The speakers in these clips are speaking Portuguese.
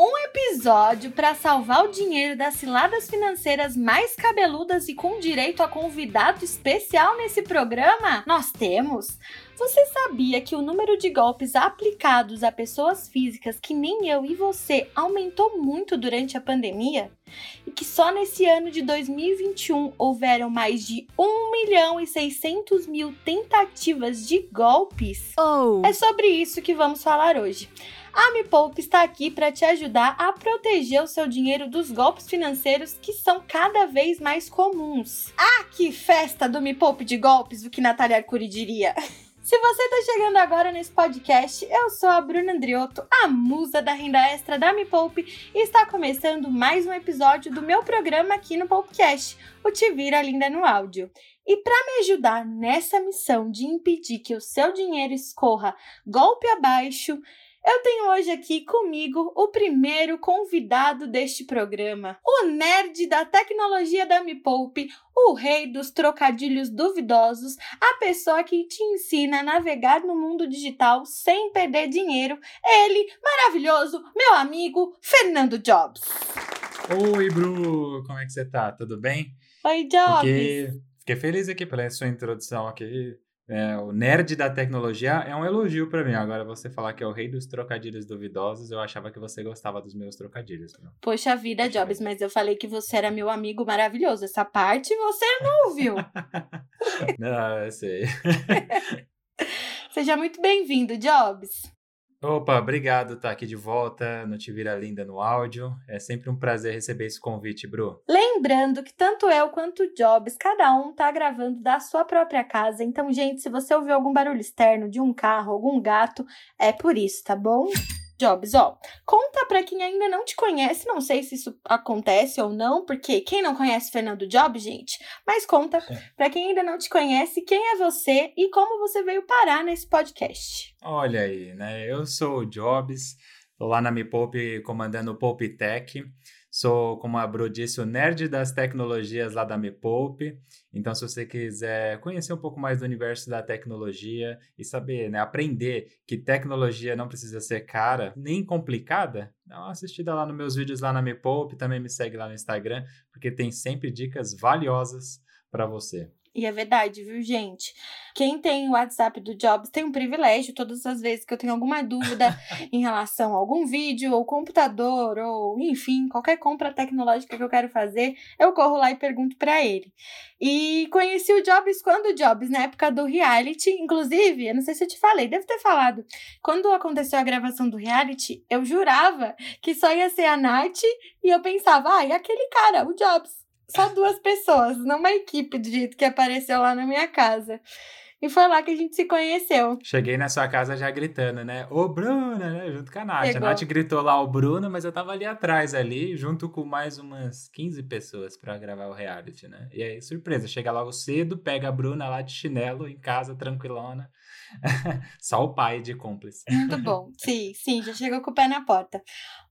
Um episódio para salvar o dinheiro das ciladas financeiras mais cabeludas e com direito a convidado especial nesse programa? Nós temos. Você sabia que o número de golpes aplicados a pessoas físicas que nem eu e você aumentou muito durante a pandemia? E que só nesse ano de 2021 houveram mais de 1 milhão e 600 mil tentativas de golpes? Oh. É sobre isso que vamos falar hoje. A Me Poupe está aqui para te ajudar a proteger o seu dinheiro dos golpes financeiros que são cada vez mais comuns. Ah, que festa do Me Poupe de golpes, o que Natália Arcuri diria. Se você está chegando agora nesse podcast, eu sou a Bruna Andriotto, a musa da renda extra da Me Poupe, e está começando mais um episódio do meu programa aqui no Poupecast, o Te Vira Linda no Áudio. E para me ajudar nessa missão de impedir que o seu dinheiro escorra golpe abaixo, eu tenho hoje aqui comigo o primeiro convidado deste programa, o nerd da tecnologia da Me Poupe, o rei dos trocadilhos duvidosos, a pessoa que te ensina a navegar no mundo digital sem perder dinheiro, ele, maravilhoso, meu amigo Fernando Jobs. Oi, Bru, como é que você tá? Tudo bem? Oi, Jobs. Fiquei, fiquei feliz aqui pela sua introdução aqui. É, o nerd da tecnologia é um elogio pra mim. Agora, você falar que é o rei dos trocadilhos duvidosos, eu achava que você gostava dos meus trocadilhos. Poxa vida, Poxa Jobs, mas eu falei que você era meu amigo maravilhoso. Essa parte você não ouviu. Não, eu sei. Seja muito bem-vindo, Jobs. Opa, obrigado estar aqui de volta no Te Vira Linda no áudio. É sempre um prazer receber esse convite, Bru. Lembrando que tanto eu quanto o Jobs, cada um tá gravando da sua própria casa. Então, gente, se você ouvir algum barulho externo de um carro, algum gato, é por isso, tá bom? Jobs, ó, conta pra quem ainda não te conhece, não sei se isso acontece ou não, porque quem não conhece Fernando Jobs, gente, mas conta pra quem ainda não te conhece quem é você e como você veio parar nesse podcast. Olha aí, né? Eu sou o Jobs, tô lá na Me Poupe comandando o Poupe Tech. Sou, como a Bru disse, o nerd das tecnologias lá da Me Poupe. Então, se você quiser conhecer um pouco mais do universo da tecnologia e saber, né, aprender que tecnologia não precisa ser cara nem complicada, dá uma assistida lá nos meus vídeos lá na Me Poupe, também me segue lá no Instagram, porque tem sempre dicas valiosas para você. E é verdade, viu, gente? Quem tem o WhatsApp do Jobs tem um privilégio todas as vezes que eu tenho alguma dúvida em relação a algum vídeo, ou computador, ou enfim, qualquer compra tecnológica que eu quero fazer, eu corro lá e pergunto para ele. E conheci o Jobs quando o Jobs, na época do reality, inclusive, eu não sei se eu te falei, devo ter falado. Quando aconteceu a gravação do reality, eu jurava que só ia ser a Nath e eu pensava, ah, e aquele cara, o Jobs só duas pessoas, não uma equipe do jeito que apareceu lá na minha casa. E foi lá que a gente se conheceu. Cheguei na sua casa já gritando, né? Ô, Bruna, né? Junto com a Nath. Pegou. A Nath gritou lá o Bruno, mas eu tava ali atrás, ali, junto com mais umas 15 pessoas pra gravar o reality, né? E aí, surpresa, chega logo cedo, pega a Bruna lá de chinelo, em casa, tranquilona. Só o pai de cúmplice. Muito bom. Sim, sim, já chegou com o pé na porta.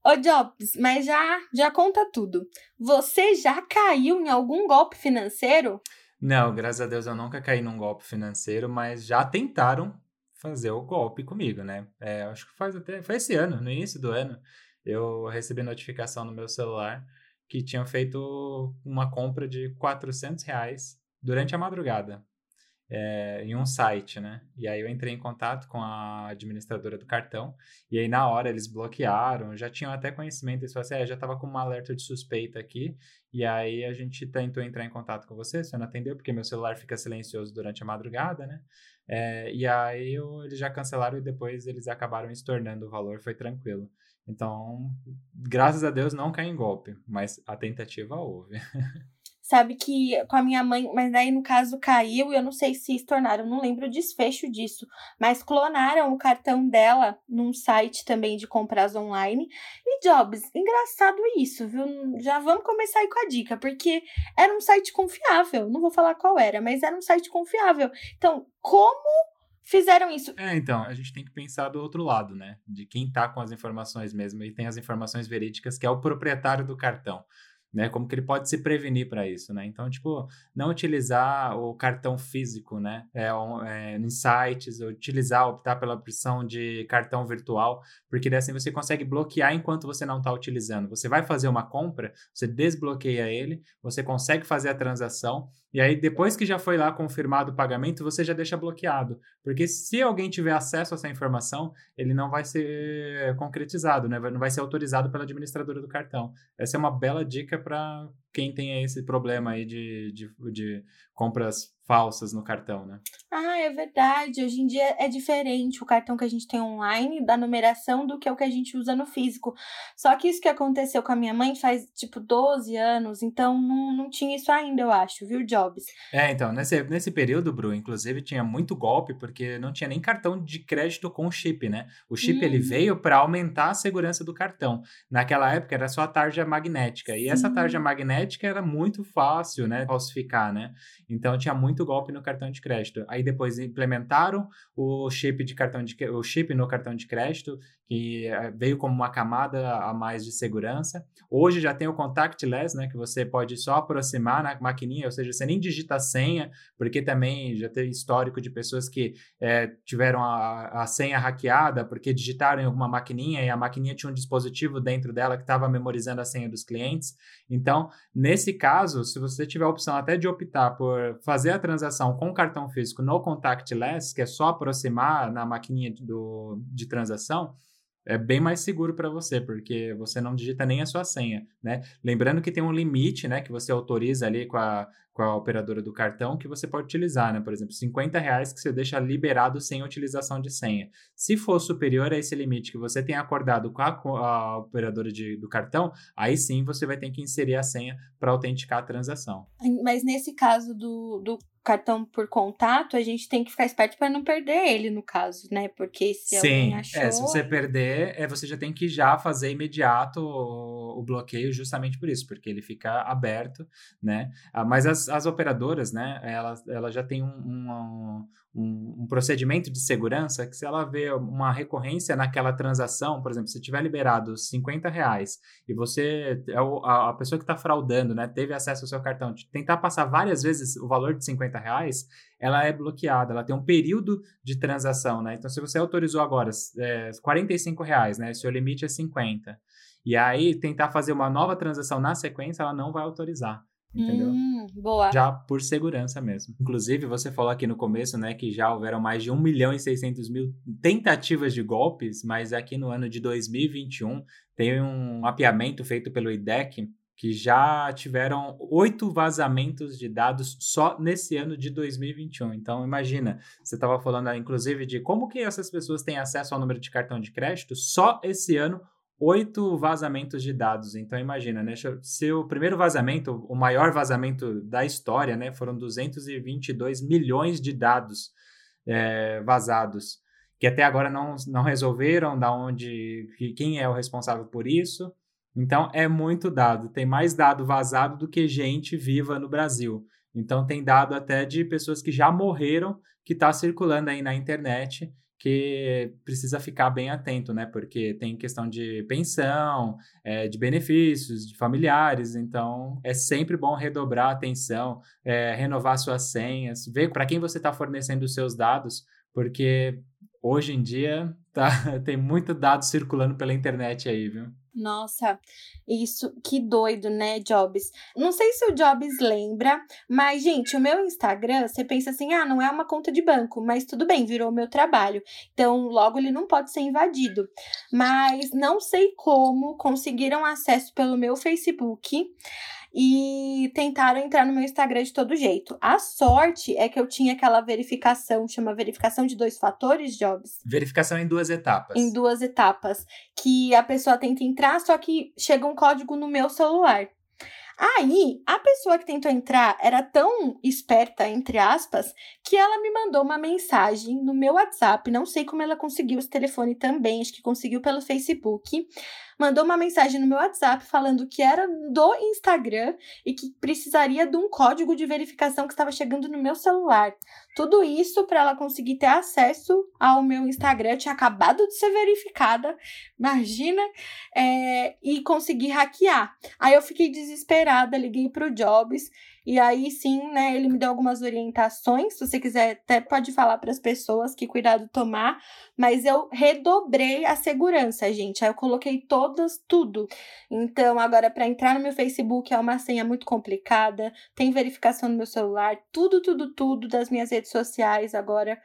Ô, Jobs, mas já, já conta tudo. Você já caiu em algum golpe financeiro? Não, graças a Deus eu nunca caí num golpe financeiro, mas já tentaram fazer o golpe comigo, né? É, acho que faz até. Foi esse ano, no início do ano, eu recebi notificação no meu celular que tinham feito uma compra de 400 reais durante a madrugada. É, em um site, né? E aí eu entrei em contato com a administradora do cartão, e aí na hora eles bloquearam, já tinham até conhecimento, eles falaram assim, é, já estava com uma alerta de suspeita aqui, e aí a gente tentou entrar em contato com você, você não atendeu, porque meu celular fica silencioso durante a madrugada, né? É, e aí eu- eles já cancelaram e depois eles acabaram estornando o valor, foi tranquilo. Então, graças a Deus não caí em golpe, mas a tentativa houve. sabe que com a minha mãe, mas daí no caso caiu e eu não sei se se tornaram, não lembro o desfecho disso, mas clonaram o cartão dela num site também de compras online. E Jobs, engraçado isso, viu? Já vamos começar aí com a dica, porque era um site confiável, não vou falar qual era, mas era um site confiável. Então, como fizeram isso. É, então, a gente tem que pensar do outro lado, né? De quem tá com as informações mesmo e tem as informações verídicas, que é o proprietário do cartão né? Como que ele pode se prevenir para isso, né? Então, tipo, não utilizar o cartão físico, né? É, é, em sites, utilizar, optar pela opção de cartão virtual, porque assim você consegue bloquear enquanto você não está utilizando. Você vai fazer uma compra, você desbloqueia ele, você consegue fazer a transação, e aí depois que já foi lá confirmado o pagamento, você já deixa bloqueado. Porque se alguém tiver acesso a essa informação, ele não vai ser concretizado, né? Não vai ser autorizado pela administradora do cartão. Essa é uma bela dica para quem tem esse problema aí de, de, de compras falsas no cartão, né? Ah, é verdade. Hoje em dia é diferente o cartão que a gente tem online da numeração do que o que a gente usa no físico. Só que isso que aconteceu com a minha mãe faz tipo 12 anos, então não, não tinha isso ainda, eu acho, viu, Jobs? É, então, nesse, nesse período, Bru, inclusive tinha muito golpe porque não tinha nem cartão de crédito com chip, né? O chip ele uhum. veio para aumentar a segurança do cartão. Naquela época era só a tarja magnética e Sim. essa tarja magnética era muito fácil, né, falsificar, né? Então tinha muito golpe no cartão de crédito. Aí depois implementaram o chip de cartão de o chip no cartão de crédito, que eh, veio como uma camada a mais de segurança. Hoje já tem o contactless, né, que você pode só aproximar na maquininha, ou seja, você nem digita a senha, porque também já tem histórico de pessoas que é, tiveram a, a senha hackeada porque digitaram em alguma maquininha e a maquininha tinha um dispositivo dentro dela que estava memorizando a senha dos clientes. Então, nesse caso, se você tiver a opção até de optar por fazer a transação com cartão físico no contactless, que é só aproximar na maquininha do, de transação, é bem mais seguro para você, porque você não digita nem a sua senha, né? Lembrando que tem um limite, né, que você autoriza ali com a, com a operadora do cartão que você pode utilizar, né? Por exemplo, 50 reais que você deixa liberado sem utilização de senha. Se for superior a esse limite que você tem acordado com a, a operadora de, do cartão, aí sim você vai ter que inserir a senha para autenticar a transação. Mas nesse caso do, do cartão por contato, a gente tem que ficar esperto para não perder ele, no caso, né? Porque se Sim, achou... é, se você perder, é, você já tem que já fazer imediato o, o, bloqueio justamente por isso, porque ele fica aberto, né? Ah, mas as, as operadoras, né, elas, elas já têm um, um, um, um, procedimento de segurança que se ela vê uma recorrência naquela transação, por exemplo, se tiver liberado 50 reais e você, é a, a pessoa que está fraudando, né, teve acesso ao seu cartão, tentar passar várias vezes o valor de 50 reais, ela é bloqueada, ela tem um período de transação, né? Então, se você autorizou agora é, 45 reais, né, seu limite é 50, e aí tentar fazer uma nova transação na sequência, ela não vai autorizar entendeu? Hum, boa. Já por segurança mesmo. Inclusive, você falou aqui no começo, né, que já houveram mais de 1 milhão e 600 mil tentativas de golpes, mas aqui no ano de 2021 tem um mapeamento feito pelo IDEC que já tiveram oito vazamentos de dados só nesse ano de 2021. Então, imagina, você estava falando, inclusive, de como que essas pessoas têm acesso ao número de cartão de crédito só esse ano oito vazamentos de dados. Então, imagina, né? Se o primeiro vazamento, o maior vazamento da história, né? Foram 222 milhões de dados é, vazados, que até agora não, não resolveram da onde, quem é o responsável por isso. Então, é muito dado. Tem mais dado vazado do que gente viva no Brasil. Então, tem dado até de pessoas que já morreram, que está circulando aí na internet que precisa ficar bem atento, né? Porque tem questão de pensão, é, de benefícios, de familiares, então é sempre bom redobrar a atenção, é, renovar suas senhas, ver para quem você está fornecendo os seus dados, porque hoje em dia tá, tem muito dado circulando pela internet aí, viu? Nossa, isso que doido, né, Jobs? Não sei se o Jobs lembra, mas, gente, o meu Instagram, você pensa assim, ah, não é uma conta de banco, mas tudo bem, virou meu trabalho. Então, logo ele não pode ser invadido. Mas não sei como conseguiram acesso pelo meu Facebook e tentaram entrar no meu Instagram de todo jeito. A sorte é que eu tinha aquela verificação, chama verificação de dois fatores, Jobs. Verificação em duas etapas. Em duas etapas, que a pessoa tenta entrar, só que chega um código no meu celular. Aí, a pessoa que tentou entrar era tão esperta, entre aspas, que ela me mandou uma mensagem no meu WhatsApp. Não sei como ela conseguiu esse telefone também, acho que conseguiu pelo Facebook mandou uma mensagem no meu WhatsApp falando que era do Instagram e que precisaria de um código de verificação que estava chegando no meu celular. Tudo isso para ela conseguir ter acesso ao meu Instagram. tinha acabado de ser verificada, imagina, é, e conseguir hackear. Aí eu fiquei desesperada, liguei para o Jobs e aí sim, né, ele me deu algumas orientações. Se você quiser, até pode falar para as pessoas que cuidado tomar, mas eu redobrei a segurança, gente. Aí eu coloquei todas, tudo. Então, agora para entrar no meu Facebook é uma senha muito complicada, tem verificação no meu celular, tudo, tudo, tudo das minhas redes sociais agora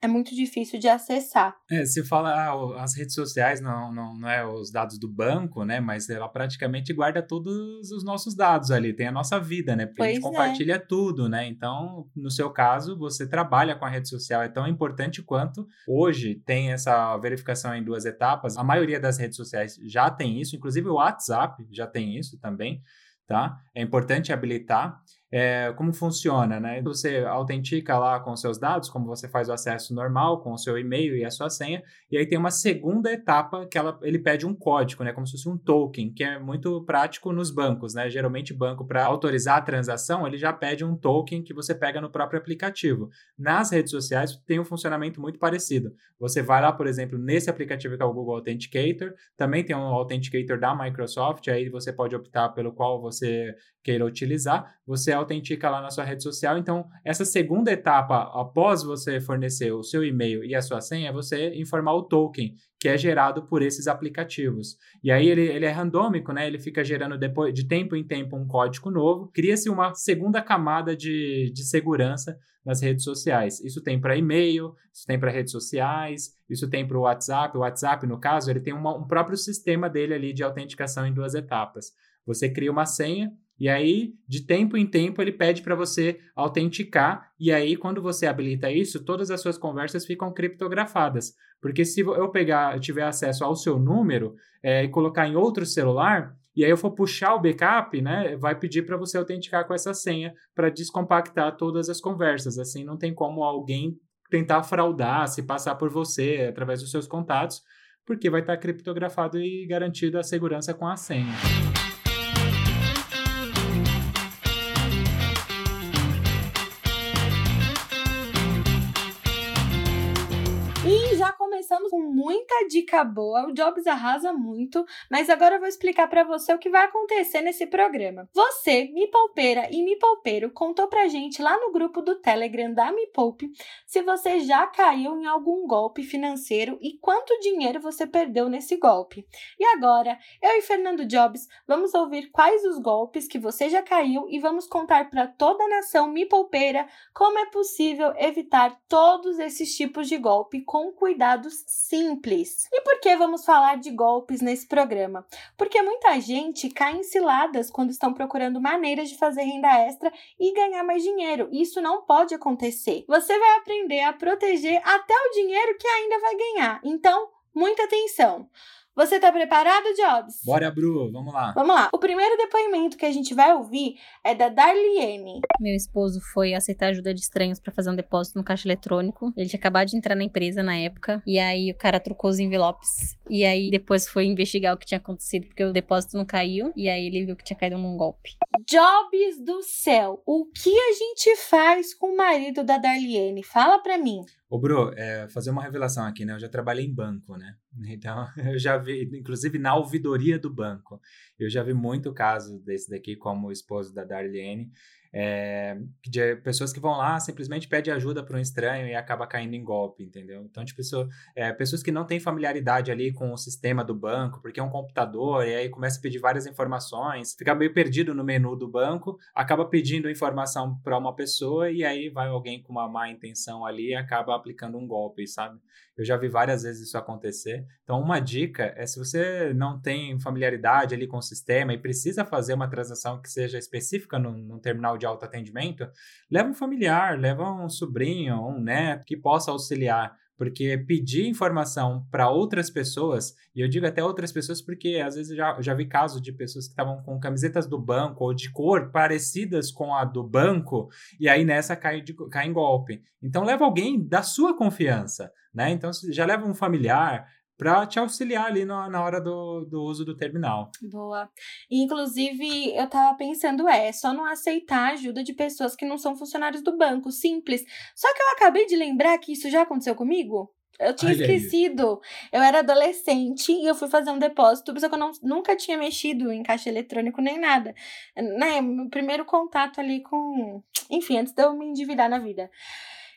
é muito difícil de acessar. É, se fala ah, as redes sociais não, não, não é os dados do banco, né, mas ela praticamente guarda todos os nossos dados ali, tem a nossa vida, né? Porque pois é. compartilha tudo, né? Então, no seu caso, você trabalha com a rede social, é tão importante quanto hoje tem essa verificação em duas etapas. A maioria das redes sociais já tem isso, inclusive o WhatsApp já tem isso também, tá? É importante habilitar é, como funciona, né? Você autentica lá com seus dados, como você faz o acesso normal, com o seu e-mail e a sua senha, e aí tem uma segunda etapa que ela, ele pede um código, né? Como se fosse um token, que é muito prático nos bancos, né? Geralmente, banco, para autorizar a transação, ele já pede um token que você pega no próprio aplicativo. Nas redes sociais, tem um funcionamento muito parecido. Você vai lá, por exemplo, nesse aplicativo que é o Google Authenticator, também tem um Authenticator da Microsoft, aí você pode optar pelo qual você queira utilizar, você autentica lá na sua rede social. Então, essa segunda etapa, após você fornecer o seu e-mail e a sua senha, é você informar o token, que é gerado por esses aplicativos. E aí ele, ele é randômico, né? Ele fica gerando depois, de tempo em tempo um código novo. Cria-se uma segunda camada de, de segurança nas redes sociais. Isso tem para e-mail, isso tem para redes sociais, isso tem para o WhatsApp. O WhatsApp, no caso, ele tem uma, um próprio sistema dele ali de autenticação em duas etapas. Você cria uma senha e aí, de tempo em tempo, ele pede para você autenticar. E aí, quando você habilita isso, todas as suas conversas ficam criptografadas. Porque se eu pegar, tiver acesso ao seu número é, e colocar em outro celular, e aí eu for puxar o backup, né, vai pedir para você autenticar com essa senha para descompactar todas as conversas. Assim, não tem como alguém tentar fraudar, se passar por você através dos seus contatos, porque vai estar criptografado e garantido a segurança com a senha. Começamos com muita dica boa. O Jobs arrasa muito, mas agora eu vou explicar para você o que vai acontecer nesse programa. Você, Me Poupeira e Me Poupeiro, contou pra gente lá no grupo do Telegram da Me Poupe se você já caiu em algum golpe financeiro e quanto dinheiro você perdeu nesse golpe. E agora, eu e Fernando Jobs vamos ouvir quais os golpes que você já caiu e vamos contar para toda a nação Me Poupeira como é possível evitar todos esses tipos de golpe com cuidados simples. E por que vamos falar de golpes nesse programa? Porque muita gente cai em ciladas quando estão procurando maneiras de fazer renda extra e ganhar mais dinheiro. Isso não pode acontecer. Você vai aprender a proteger até o dinheiro que ainda vai ganhar. Então, muita atenção. Você tá preparado, Jobs? Bora, Bru, vamos lá. Vamos lá. O primeiro depoimento que a gente vai ouvir é da Darliene. Meu esposo foi aceitar ajuda de estranhos para fazer um depósito no caixa eletrônico. Ele tinha acabado de entrar na empresa na época. E aí o cara trocou os envelopes. E aí depois foi investigar o que tinha acontecido, porque o depósito não caiu. E aí ele viu que tinha caído num golpe. Jobs do céu, o que a gente faz com o marido da Darliene? Fala pra mim. Ô, Bro, é, fazer uma revelação aqui, né? Eu já trabalhei em banco, né? Então, eu já vi, inclusive na ouvidoria do banco, eu já vi muito caso desse daqui, como o esposo da Darlene, é, de pessoas que vão lá, simplesmente pede ajuda para um estranho e acaba caindo em golpe, entendeu? Então, tipo, pessoa, é, pessoas que não têm familiaridade ali com o sistema do banco, porque é um computador, e aí começa a pedir várias informações, fica meio perdido no menu do banco, acaba pedindo informação para uma pessoa e aí vai alguém com uma má intenção ali e acaba aplicando um golpe, sabe? Eu já vi várias vezes isso acontecer. Então, uma dica é se você não tem familiaridade ali com o sistema e precisa fazer uma transação que seja específica num, terminal de autoatendimento, leva um familiar, leva um sobrinho, um neto que possa auxiliar Porque pedir informação para outras pessoas, e eu digo até outras pessoas porque às vezes eu já, eu já vi casos de pessoas que estavam com camisetas do banco ou de cor parecidas com a do banco, e aí nessa cai, de, cai em golpe. Então leva alguém da sua confiança, né? Então já leva um familiar, para te auxiliar ali na, na hora do, do uso do terminal. Boa. Inclusive, eu tava pensando, é, só não aceitar a ajuda de pessoas que não são funcionários do banco, simples. Só que eu acabei de lembrar que isso já aconteceu comigo. Eu tinha Olha aí. esquecido. Eu era adolescente e eu fui fazer um depósito, só que eu não, nunca tinha mexido em caixa eletrônico nem nada. Né? Meu primeiro contato ali com. Enfim, antes de eu me endividar na vida.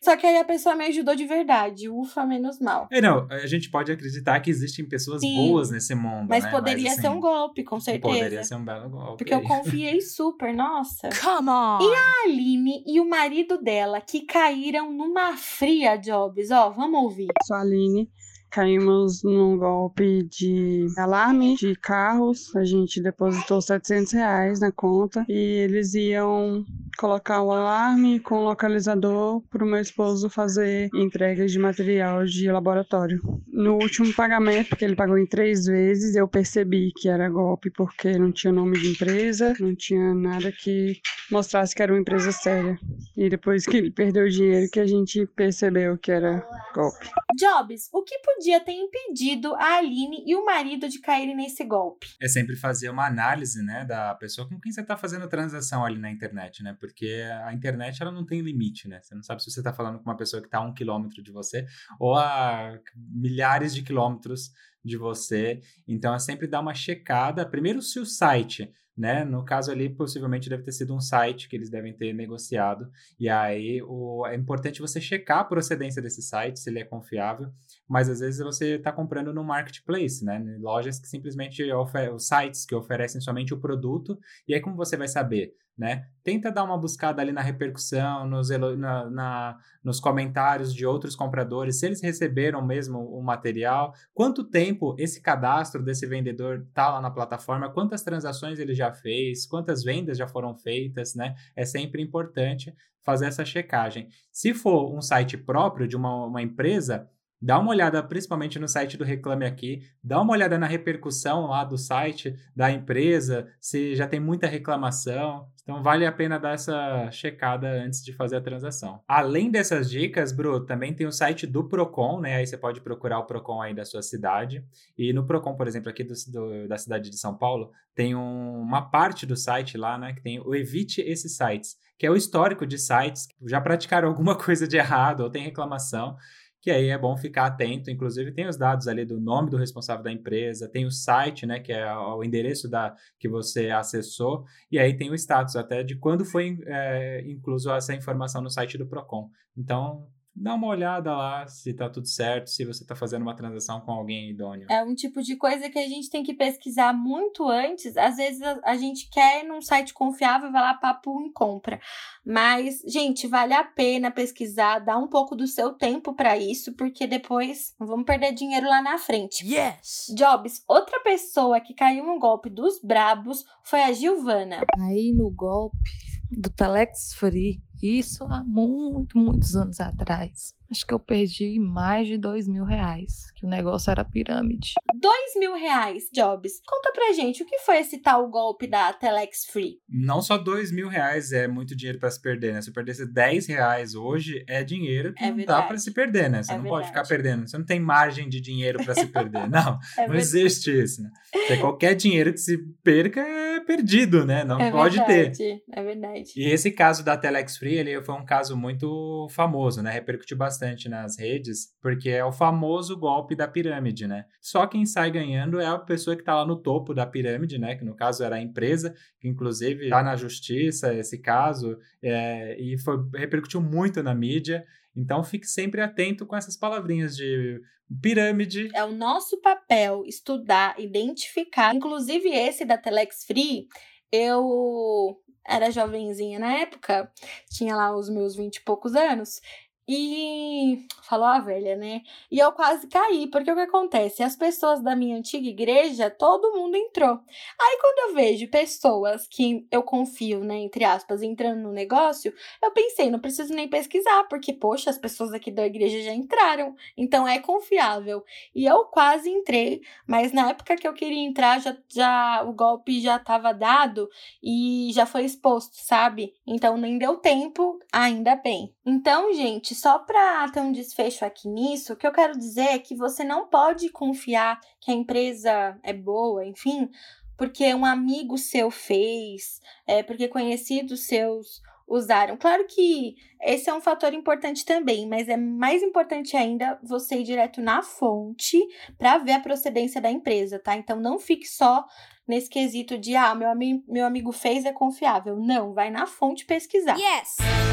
Só que aí a pessoa me ajudou de verdade. Ufa, menos mal. É, não, a gente pode acreditar que existem pessoas Sim, boas nesse mundo, Mas né? poderia assim, ser um golpe, com certeza. Poderia ser um belo golpe. Porque eu confiei super, nossa. Come on! A Aline e o marido dela que caíram numa fria, Jobs. Ó, vamos ouvir. sou a Aline. Caímos num golpe de alarme de carros. A gente depositou 700 reais na conta e eles iam colocar o alarme com localizador para o meu esposo fazer entregas de material de laboratório. No último pagamento, que ele pagou em três vezes, eu percebi que era golpe porque não tinha nome de empresa, não tinha nada que mostrasse que era uma empresa séria. E depois que ele perdeu o dinheiro, que a gente percebeu que era golpe. Jobs, o que podia ter impedido a Aline e o marido de caírem nesse golpe? É sempre fazer uma análise, né, da pessoa com quem você está fazendo transação ali na internet, né? Porque a internet, ela não tem limite, né? Você não sabe se você está falando com uma pessoa que está a um quilômetro de você ou a milhares de quilômetros de você. Então, é sempre dar uma checada. Primeiro, se o site né? No caso ali, possivelmente deve ter sido um site que eles devem ter negociado. E aí o, é importante você checar a procedência desse site, se ele é confiável. Mas às vezes você está comprando no marketplace, né? Lojas que simplesmente oferecem, sites que oferecem somente o produto. E aí, como você vai saber? Né? Tenta dar uma buscada ali na repercussão, nos, na, na, nos comentários de outros compradores, se eles receberam mesmo o material, quanto tempo esse cadastro desse vendedor está lá na plataforma, quantas transações ele já fez, quantas vendas já foram feitas, né? É sempre importante fazer essa checagem. Se for um site próprio de uma, uma empresa, Dá uma olhada principalmente no site do Reclame Aqui, dá uma olhada na repercussão lá do site da empresa, se já tem muita reclamação. Então vale a pena dar essa checada antes de fazer a transação. Além dessas dicas, Bru, também tem o site do Procon, né? Aí você pode procurar o Procon aí da sua cidade. E no Procon, por exemplo, aqui do, do, da cidade de São Paulo, tem um, uma parte do site lá, né? Que tem o Evite esses sites, que é o histórico de sites que já praticaram alguma coisa de errado ou tem reclamação que aí é bom ficar atento. Inclusive, tem os dados ali do nome do responsável da empresa, tem o site, né, que é o endereço da que você acessou, e aí tem o status até de quando foi é, incluso essa informação no site do Procon. Então, dá uma olhada lá se tá tudo certo, se você tá fazendo uma transação com alguém idôneo. É um tipo de coisa que a gente tem que pesquisar muito antes. Às vezes a, a gente quer ir num site confiável, vai lá, papo e compra. Mas, gente, vale a pena pesquisar, dar um pouco do seu tempo para isso, porque depois não vamos perder dinheiro lá na frente. Yes! Jobs, outra pessoa que caiu no golpe dos brabos foi a Gilvana. Aí no golpe do Telex Free, isso há muito, muitos anos atrás. Acho que eu perdi mais de dois mil reais, que o negócio era pirâmide. Dois mil reais, Jobs. Conta pra gente, o que foi esse tal golpe da Telex Free? Não só dois mil reais é muito dinheiro para se perder, né? Se eu perdesse 10 reais hoje, é dinheiro que É não dá verdade. para se perder, né? Você É não pode ficar verdade. perdendo. Você não tem margem de dinheiro para se perder. Não, É não existe isso, né? Porque qualquer dinheiro que se perca é perdido, né? Não é pode ter. verdade, É verdade. E esse caso da Telex Free, ele foi um caso muito famoso, né? Repercutiu bastante nas redes, porque é o famoso golpe da pirâmide, né? Só quem sai ganhando é a pessoa que está lá no topo da pirâmide, né? Que no caso era a empresa, que inclusive está na justiça esse caso, é, e foi, repercutiu muito na mídia. Então fique sempre atento com essas palavrinhas de pirâmide. É o nosso papel estudar, identificar. Inclusive, esse da Telex Free, eu era jovenzinha na época, tinha lá os meus vinte e poucos anos. E falou a velha, né? E eu quase caí, porque o que acontece? As pessoas da minha antiga igreja, todo mundo entrou. Aí quando eu vejo pessoas que eu confio, né, entre aspas, entrando no negócio, eu pensei, não preciso nem pesquisar, porque poxa, as pessoas aqui da igreja já entraram, então é confiável. E eu quase entrei, mas na época que eu queria entrar, já, já o golpe já estava dado e já foi exposto, sabe? Então nem deu tempo, ainda bem. Então, gente, só para ter um desfecho aqui nisso, o que eu quero dizer é que você não pode confiar que a empresa é boa, enfim, porque um amigo seu fez, é, porque conhecidos seus usaram. Claro que esse é um fator importante também, mas é mais importante ainda você ir direto na fonte para ver a procedência da empresa, tá? Então não fique só nesse quesito de ah, meu, ami meu amigo fez é confiável. Não, vai na fonte pesquisar. Yes!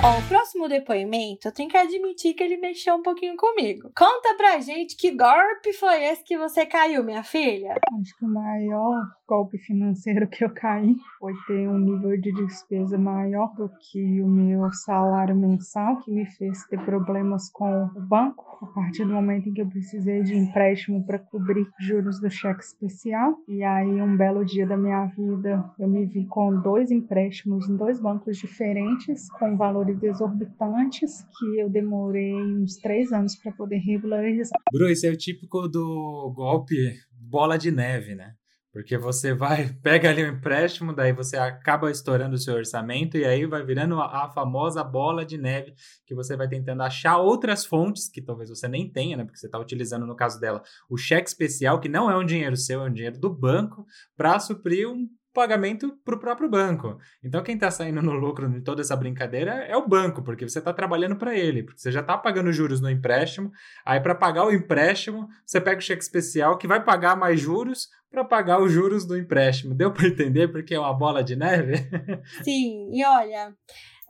Ó, o próximo depoimento, eu tenho que admitir que ele mexeu um pouquinho comigo. Conta pra gente que golpe foi esse que você caiu, minha filha? Acho que o maior golpe financeiro que eu caí foi ter um nível de despesa maior do que o meu salário mensal, que me fez ter problemas com o banco a partir do momento em que eu precisei de empréstimo para cobrir juros do cheque especial. E aí, um belo dia da minha vida, eu me vi com dois empréstimos em dois bancos diferentes, com valores exorbitantes, que eu demorei uns três anos para poder regularizar. Bru, esse é o típico do golpe bola de neve, né? Porque você vai, pega ali um empréstimo, daí você acaba estourando o seu orçamento e aí vai virando a, a, famosa bola de neve que você vai tentando achar outras fontes que talvez você nem tenha, né? Porque você está utilizando, no caso dela, o cheque especial, que não é um dinheiro seu, é um dinheiro do banco, para suprir um pagamento para o próprio banco. Então, quem está saindo no lucro de toda essa brincadeira é o banco, porque você está trabalhando para ele, porque você já está pagando juros no empréstimo. Aí, para pagar o empréstimo, você pega o cheque especial que vai pagar mais juros para pagar os juros do empréstimo. Deu para entender porque é uma bola de neve? Sim, e olha,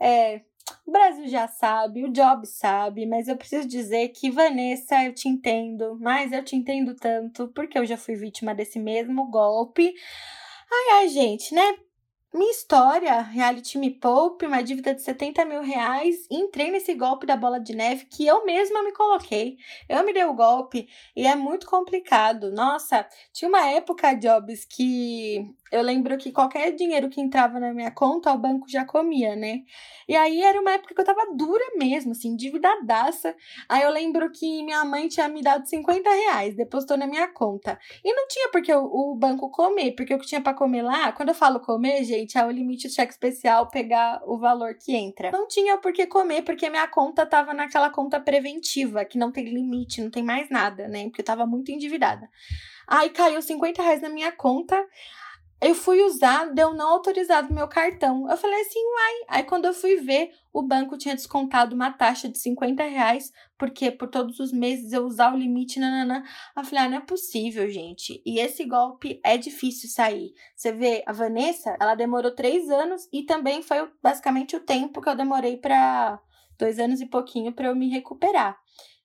é, o Brasil já sabe, o Job sabe, mas eu preciso dizer que, Vanessa, eu te entendo, mas eu te entendo tanto porque eu já fui vítima desse mesmo golpe. Ai, ai, gente, né? Minha história, reality me poupe, uma dívida de 70 mil reais, entrei nesse golpe da bola de neve que eu mesma me coloquei. Eu me dei o golpe e é muito complicado. Nossa, tinha uma época, Jobs, que eu lembro que qualquer dinheiro que entrava na minha conta, o banco já comia, né? E aí era uma época que eu tava dura mesmo, assim, endividadaça. Aí eu lembro que minha mãe tinha me dado 50 reais, depositou na minha conta. E não tinha porque o, o banco comer, porque o que tinha para comer lá, quando eu falo comer, gente, é o limite do cheque especial pegar o valor que entra. Não tinha por que comer, porque minha conta tava naquela conta preventiva, que não tem limite, não tem mais nada, né? Porque eu tava muito endividada. Aí caiu 50 reais na minha conta. Eu fui usar, deu não autorizado meu cartão. Eu falei assim, uai. Aí quando eu fui ver, o banco tinha descontado uma taxa de 50 reais, porque por todos os meses eu usar o limite, nananã. Eu falei, ah, não é possível, gente. E esse golpe é difícil sair. Você vê, a Vanessa, ela demorou três anos e também foi basicamente o tempo que eu demorei para dois anos e pouquinho para eu me recuperar.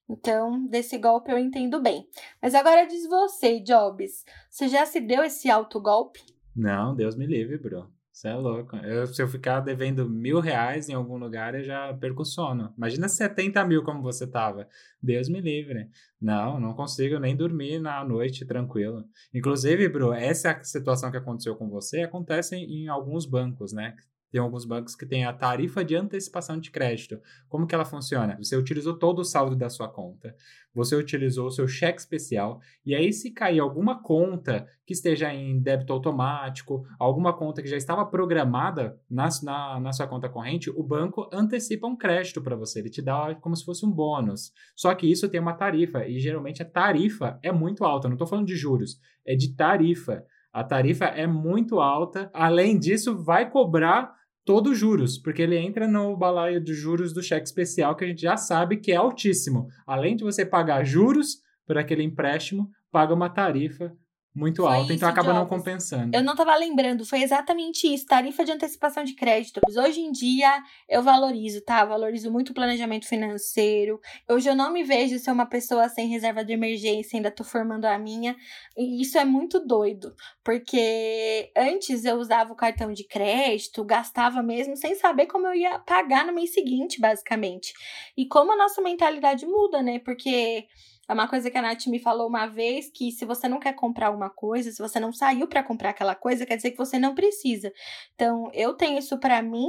Então, desse golpe eu entendo bem. Mas agora diz você, Jobs, você já se deu esse autogolpe? Não, Deus me livre, bro. Você é louco. Eu, se eu ficar devendo mil reais em algum lugar, eu já perco o sono. Imagina 70 mil como você tava. Deus me livre. Não, não consigo nem dormir na noite tranquilo. Inclusive, bro, essa situação que aconteceu com você acontece em alguns bancos, né? Tem alguns bancos que têm a tarifa de antecipação de crédito. Como que ela funciona? Você utilizou todo o saldo da sua conta, você utilizou o seu cheque especial, e aí se cair alguma conta que esteja em débito automático, alguma conta que já estava programada na, na, na sua conta corrente, o banco antecipa um crédito para você, ele te dá como se fosse um bônus. Só que isso tem uma tarifa, e geralmente a tarifa é muito alta, não estou falando de juros, é de tarifa. A tarifa é muito alta. Além disso, vai cobrar todos os juros, porque ele entra no balaio de juros do cheque especial, que a gente já sabe que é altíssimo. Além de você pagar juros por aquele empréstimo, paga uma tarifa muito Foi alta, então acaba não Jobs. compensando. Eu não tava lembrando, foi exatamente isso, tarifa de antecipação de crédito. Hoje em dia eu valorizo, tá? Valorizo muito o planejamento financeiro. Hoje eu não me vejo ser uma pessoa sem reserva de emergência, ainda tô formando a minha. E isso é muito doido, porque antes eu usava o cartão de crédito, gastava mesmo sem saber como eu ia pagar no mês seguinte, basicamente. E como a nossa mentalidade muda, né? Porque é uma coisa que a Nath me falou uma vez, que se você não quer comprar uma coisa, se você não saiu para comprar aquela coisa, quer dizer que você não precisa. Então, eu tenho isso para mim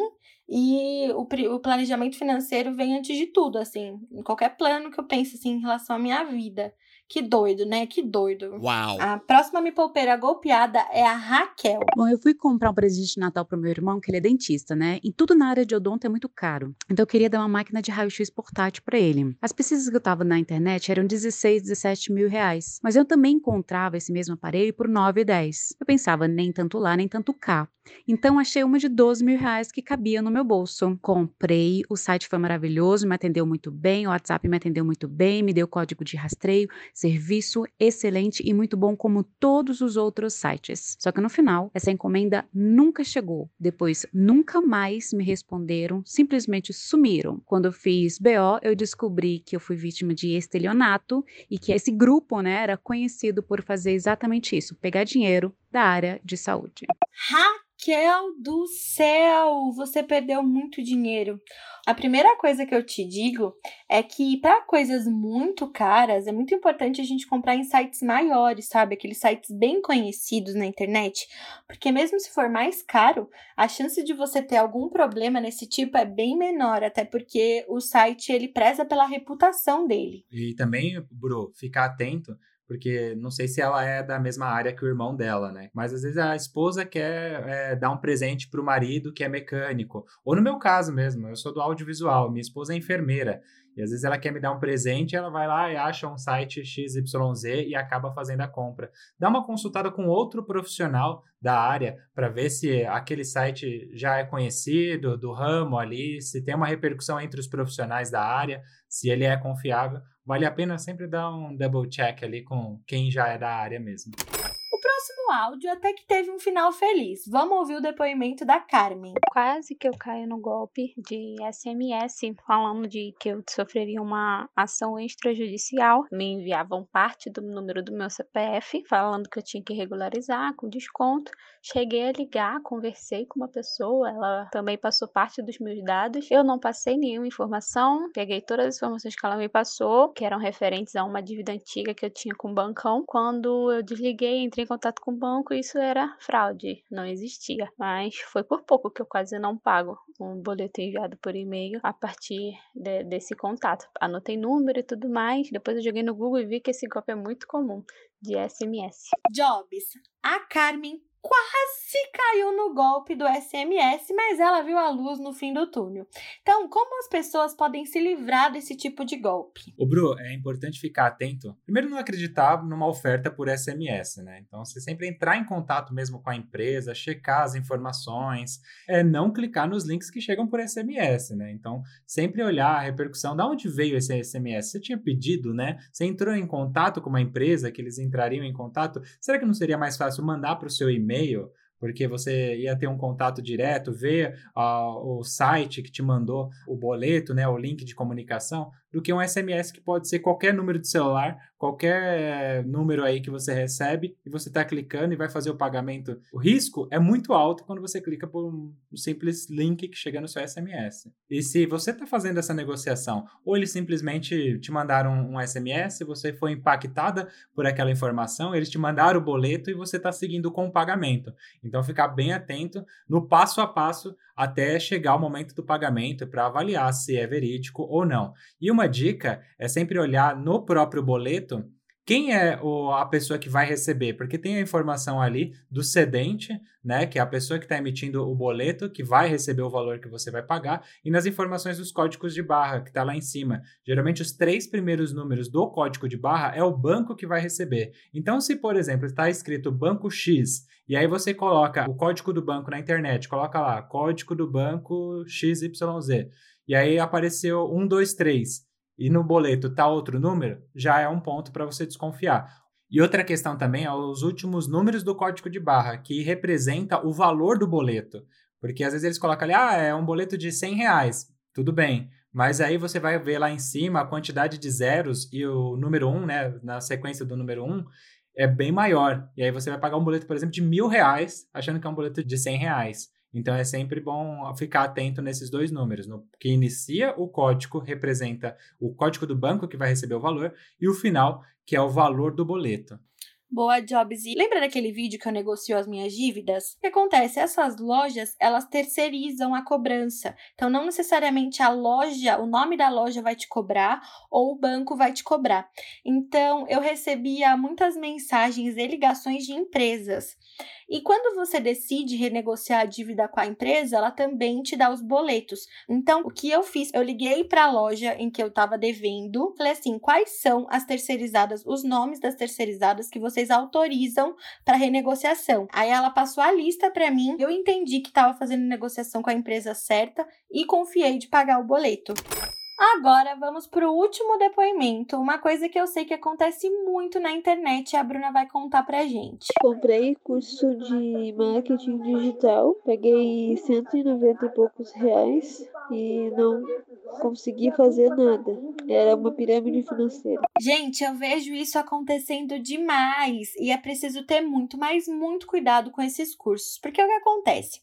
e o, o planejamento financeiro vem antes de tudo, assim, em qualquer plano que eu pense assim em relação à minha vida. Que doido, né? Que doido. Uau! A próxima me poupeira golpeada é a Raquel. Bom, eu fui comprar um presente de Natal pro meu irmão, que ele é dentista, né? E tudo na área de odonto é muito caro. Então eu queria dar uma máquina de raio-x portátil pra ele. As pesquisas que eu tava na internet eram 16, 17 mil reais. Mas eu também encontrava esse mesmo aparelho por 9 e 10. Eu pensava, nem tanto lá, nem tanto cá. Então achei uma de 12 mil reais que cabia no meu bolso. Comprei, o site foi maravilhoso, me atendeu muito bem, o WhatsApp me atendeu muito bem, me deu código de rastreio, serviço excelente e muito bom como todos os outros sites. Só que no final, essa encomenda nunca chegou. Depois, nunca mais me responderam, simplesmente sumiram. Quando eu fiz BO, eu descobri que eu fui vítima de estelionato e que esse grupo, né, era conhecido por fazer exatamente isso, pegar dinheiro da área de saúde. Raquel do céu, você perdeu muito dinheiro. A primeira coisa que eu te digo é que para coisas muito caras é muito importante a gente comprar em sites maiores, sabe? Aqueles sites bem conhecidos na internet, porque mesmo se for mais caro, a chance de você ter algum problema nesse tipo é bem menor, até porque o site ele preza pela reputação dele. E também, Bru, ficar atento, porque não sei se ela é da mesma área que o irmão dela, né? Mas às vezes a esposa quer é, dar um presente pro marido que é mecânico. Ou no meu caso mesmo, eu sou do audiovisual, minha esposa é enfermeira. E às vezes ela quer me dar um presente, ela vai lá e acha um site XYZ e acaba fazendo a compra. Dá uma consultada com outro profissional da área para ver se aquele site já é conhecido, do ramo ali, se tem uma repercussão entre os profissionais da área, se ele é confiável. Vale a pena sempre dar um double check ali com quem já é da área mesmo. Áudio até que teve um final feliz. Vamos ouvir o depoimento da Carmen. Quase que eu caio no golpe de SMS, falando de que eu sofreria uma ação extrajudicial. Me enviavam parte do número do meu CPF, falando que eu tinha que regularizar com desconto. Cheguei a ligar, conversei com uma pessoa, ela também passou parte dos meus dados. Eu não passei nenhuma informação, peguei todas as informações que ela me passou, que eram referentes a uma dívida antiga que eu tinha com o bancão. Quando eu desliguei, entrei em contato com banco, isso era fraude, não existia. Mas foi por pouco que eu quase não pago um boleto enviado por e-mail a partir de- desse contato. Anotei número e tudo mais, depois eu joguei no Google e vi que esse golpe é muito comum de SMS. Jobs, a Carmen quase caiu no golpe do SMS, mas ela viu a luz no fim do túnel. Então, como as pessoas podem se livrar desse tipo de golpe? O Bru, é importante ficar atento. Primeiro, não acreditar numa oferta por SMS, né? Então, você sempre entrar em contato mesmo com a empresa, checar as informações, é não clicar nos links que chegam por SMS, né? Então, sempre olhar a repercussão, da onde veio esse SMS? Você tinha pedido, né? Você entrou em contato com uma empresa que eles entrariam em contato? Será que não seria mais fácil mandar para o seu e-mail? Porque você ia ter um contato direto, ver ah, o site que te mandou o boleto, né, o link de comunicação, do que um SMS que pode ser qualquer número de celular, qualquer número aí que você recebe e você está clicando e vai fazer o pagamento. O risco é muito alto quando você clica por um simples link que chega no seu SMS. E se você está fazendo essa negociação, ou eles simplesmente te mandaram um SMS, você foi impactada por aquela informação, eles te mandaram o boleto e você está seguindo com o pagamento. Então, ficar bem atento no passo a passo até chegar o momento do pagamento para avaliar se é verídico ou não. E uma dica é sempre olhar no próprio boleto quem é o, a pessoa que vai receber, porque tem a informação ali do cedente, né, que é a pessoa que está emitindo o boleto, que vai receber o valor que você vai pagar, e nas informações dos códigos de barra, que está lá em cima. Geralmente, os três primeiros números do código de barra é o banco que vai receber. Então, se, por exemplo, está escrito banco X, e aí você coloca o código do banco na internet, coloca lá, código do banco XYZ, e aí apareceu 1, 2, 3 e no boleto tá outro número, já é um ponto para você desconfiar. E outra questão também é os últimos números do código de barra, que representa o valor do boleto. Porque às vezes eles colocam ali, ah, é um boleto de 100 reais. Tudo bem. Mas aí você vai ver lá em cima a quantidade de zeros e o número 1, né, na sequência do número 1, é bem maior. E aí você vai pagar um boleto, por exemplo, de mil reais, achando que é um boleto de 100 reais. Então é sempre bom ficar atento nesses dois números. No que inicia o código representa o código do banco que vai receber o valor e o final, que é o valor do boleto. Boa, Jobs. E lembra daquele vídeo que eu negocio as minhas dívidas? O que acontece? Essas lojas, elas terceirizam a cobrança. Então, não necessariamente a loja, o nome da loja vai te cobrar ou o banco vai te cobrar. Então, eu recebia muitas mensagens e ligações de empresas e quando você decide renegociar a dívida com a empresa, ela também te dá os boletos. Então, o que eu fiz? Eu liguei para a loja em que eu estava devendo, falei assim: quais são as terceirizadas, os nomes das terceirizadas que vocês autorizam para renegociação? Aí ela passou a lista para mim, eu entendi que estava fazendo negociação com a empresa certa e confiei de pagar o boleto. Agora vamos para o último depoimento, uma coisa que eu sei que acontece muito na internet e a Bruna vai contar pra gente. Comprei curso de marketing digital, paguei 190 e poucos reais e não consegui fazer nada. Era uma pirâmide financeira. Gente, eu vejo isso acontecendo demais e é preciso ter muito, mas muito cuidado com esses cursos, porque o que acontece?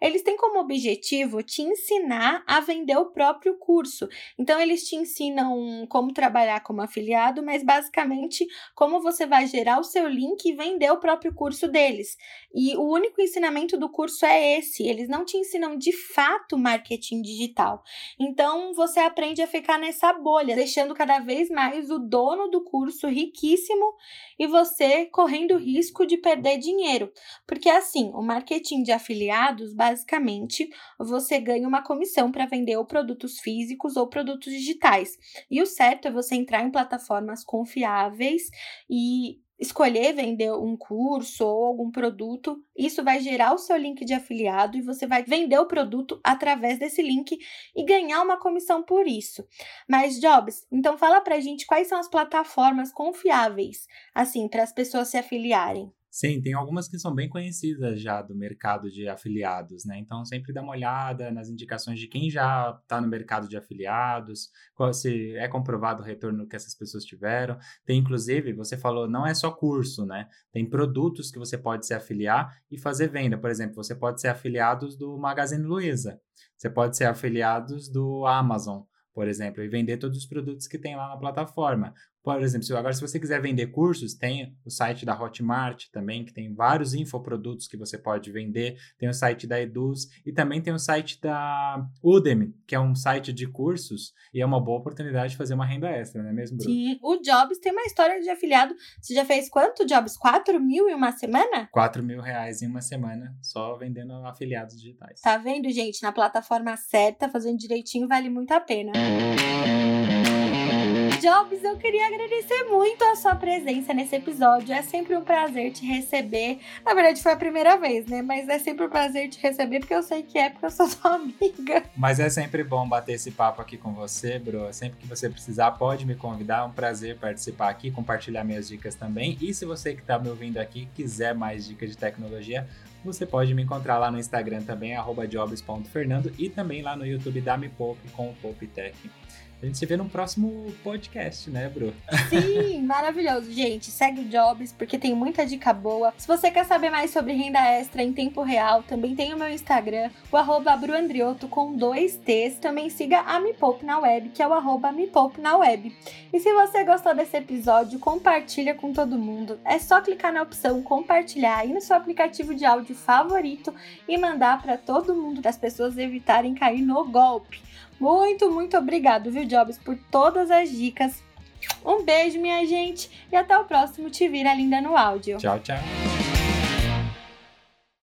Eles têm como objetivo te ensinar a vender o próprio curso. Então, eles te ensinam como trabalhar como afiliado, mas basicamente como você vai gerar o seu link e vender o próprio curso deles. E o único ensinamento do curso é esse. Eles não te ensinam de fato marketing digital. Então, você aprende a ficar nessa bolha, deixando cada vez mais o dono do curso riquíssimo e você correndo risco de perder dinheiro. Porque assim, o marketing de afiliados, basicamente, você ganha uma comissão para vender ou produtos físicos ou produtos digitais. E o certo é você entrar em plataformas confiáveis e escolher vender um curso ou algum produto, isso vai gerar o seu link de afiliado e você vai vender o produto através desse link e ganhar uma comissão por isso. Mas Jobs, então fala pra gente quais são as plataformas confiáveis, assim, para as pessoas se afiliarem. Sim, tem algumas que são bem conhecidas já do mercado de afiliados, né? Então sempre dá uma olhada nas indicações de quem já está no mercado de afiliados, se é comprovado o retorno que essas pessoas tiveram. Tem inclusive, você falou, não é só curso, né? Tem produtos que você pode se afiliar e fazer venda. Por exemplo, você pode ser afiliados do Magazine Luiza, você pode ser afiliados do Amazon por exemplo, e vender todos os produtos que tem lá na plataforma. Por exemplo, se, agora se você quiser vender cursos, tem o site da Hotmart também, que tem vários infoprodutos que você pode vender, tem o site da Eduz e também tem o site da Udemy, que é um site de cursos e é uma boa oportunidade de fazer uma renda extra, não é mesmo, Bruno? Sim, o Jobs tem uma história de afiliado. Você já fez quanto, Jobs? 4 mil em uma semana? 4 mil reais em uma semana, só vendendo afiliados digitais. Tá vendo, gente? Na plataforma certa, fazendo direitinho, vale muito a pena. Jobs, eu queria agradecer muito a sua presença nesse episódio. É sempre um prazer te receber. Na verdade, foi a primeira vez, né? Mas é sempre um prazer te receber, porque eu sei que é, porque eu sou sua amiga. Mas é sempre bom bater esse papo aqui com você, Bro. Sempre que você precisar, pode me convidar. É um prazer participar aqui, compartilhar minhas dicas também. E se você que está me ouvindo aqui quiser mais dicas de tecnologia, você pode me encontrar lá no Instagram também, jobs.fernando, e também lá no YouTube da Me Poupe com o Poupe Tech. A gente se vê no próximo podcast, né, Bru? Sim, maravilhoso. Gente, segue o Jobs, porque tem muita dica boa. Se você quer saber mais sobre renda extra em tempo real, também tem o meu Instagram, o arroba bruandrioto com dois T's. Também siga a Me Poupe na web, que é o arroba Me Poupe na web. E se você gostou desse episódio, compartilha com todo mundo. É só clicar na opção compartilhar aí no seu aplicativo de áudio favorito e mandar para todo mundo, das pessoas evitarem cair no golpe. Muito, muito obrigado, viu, Jobs, por todas as dicas. Um beijo, minha gente, e até o próximo Te Vira Linda no Áudio. Tchau, tchau.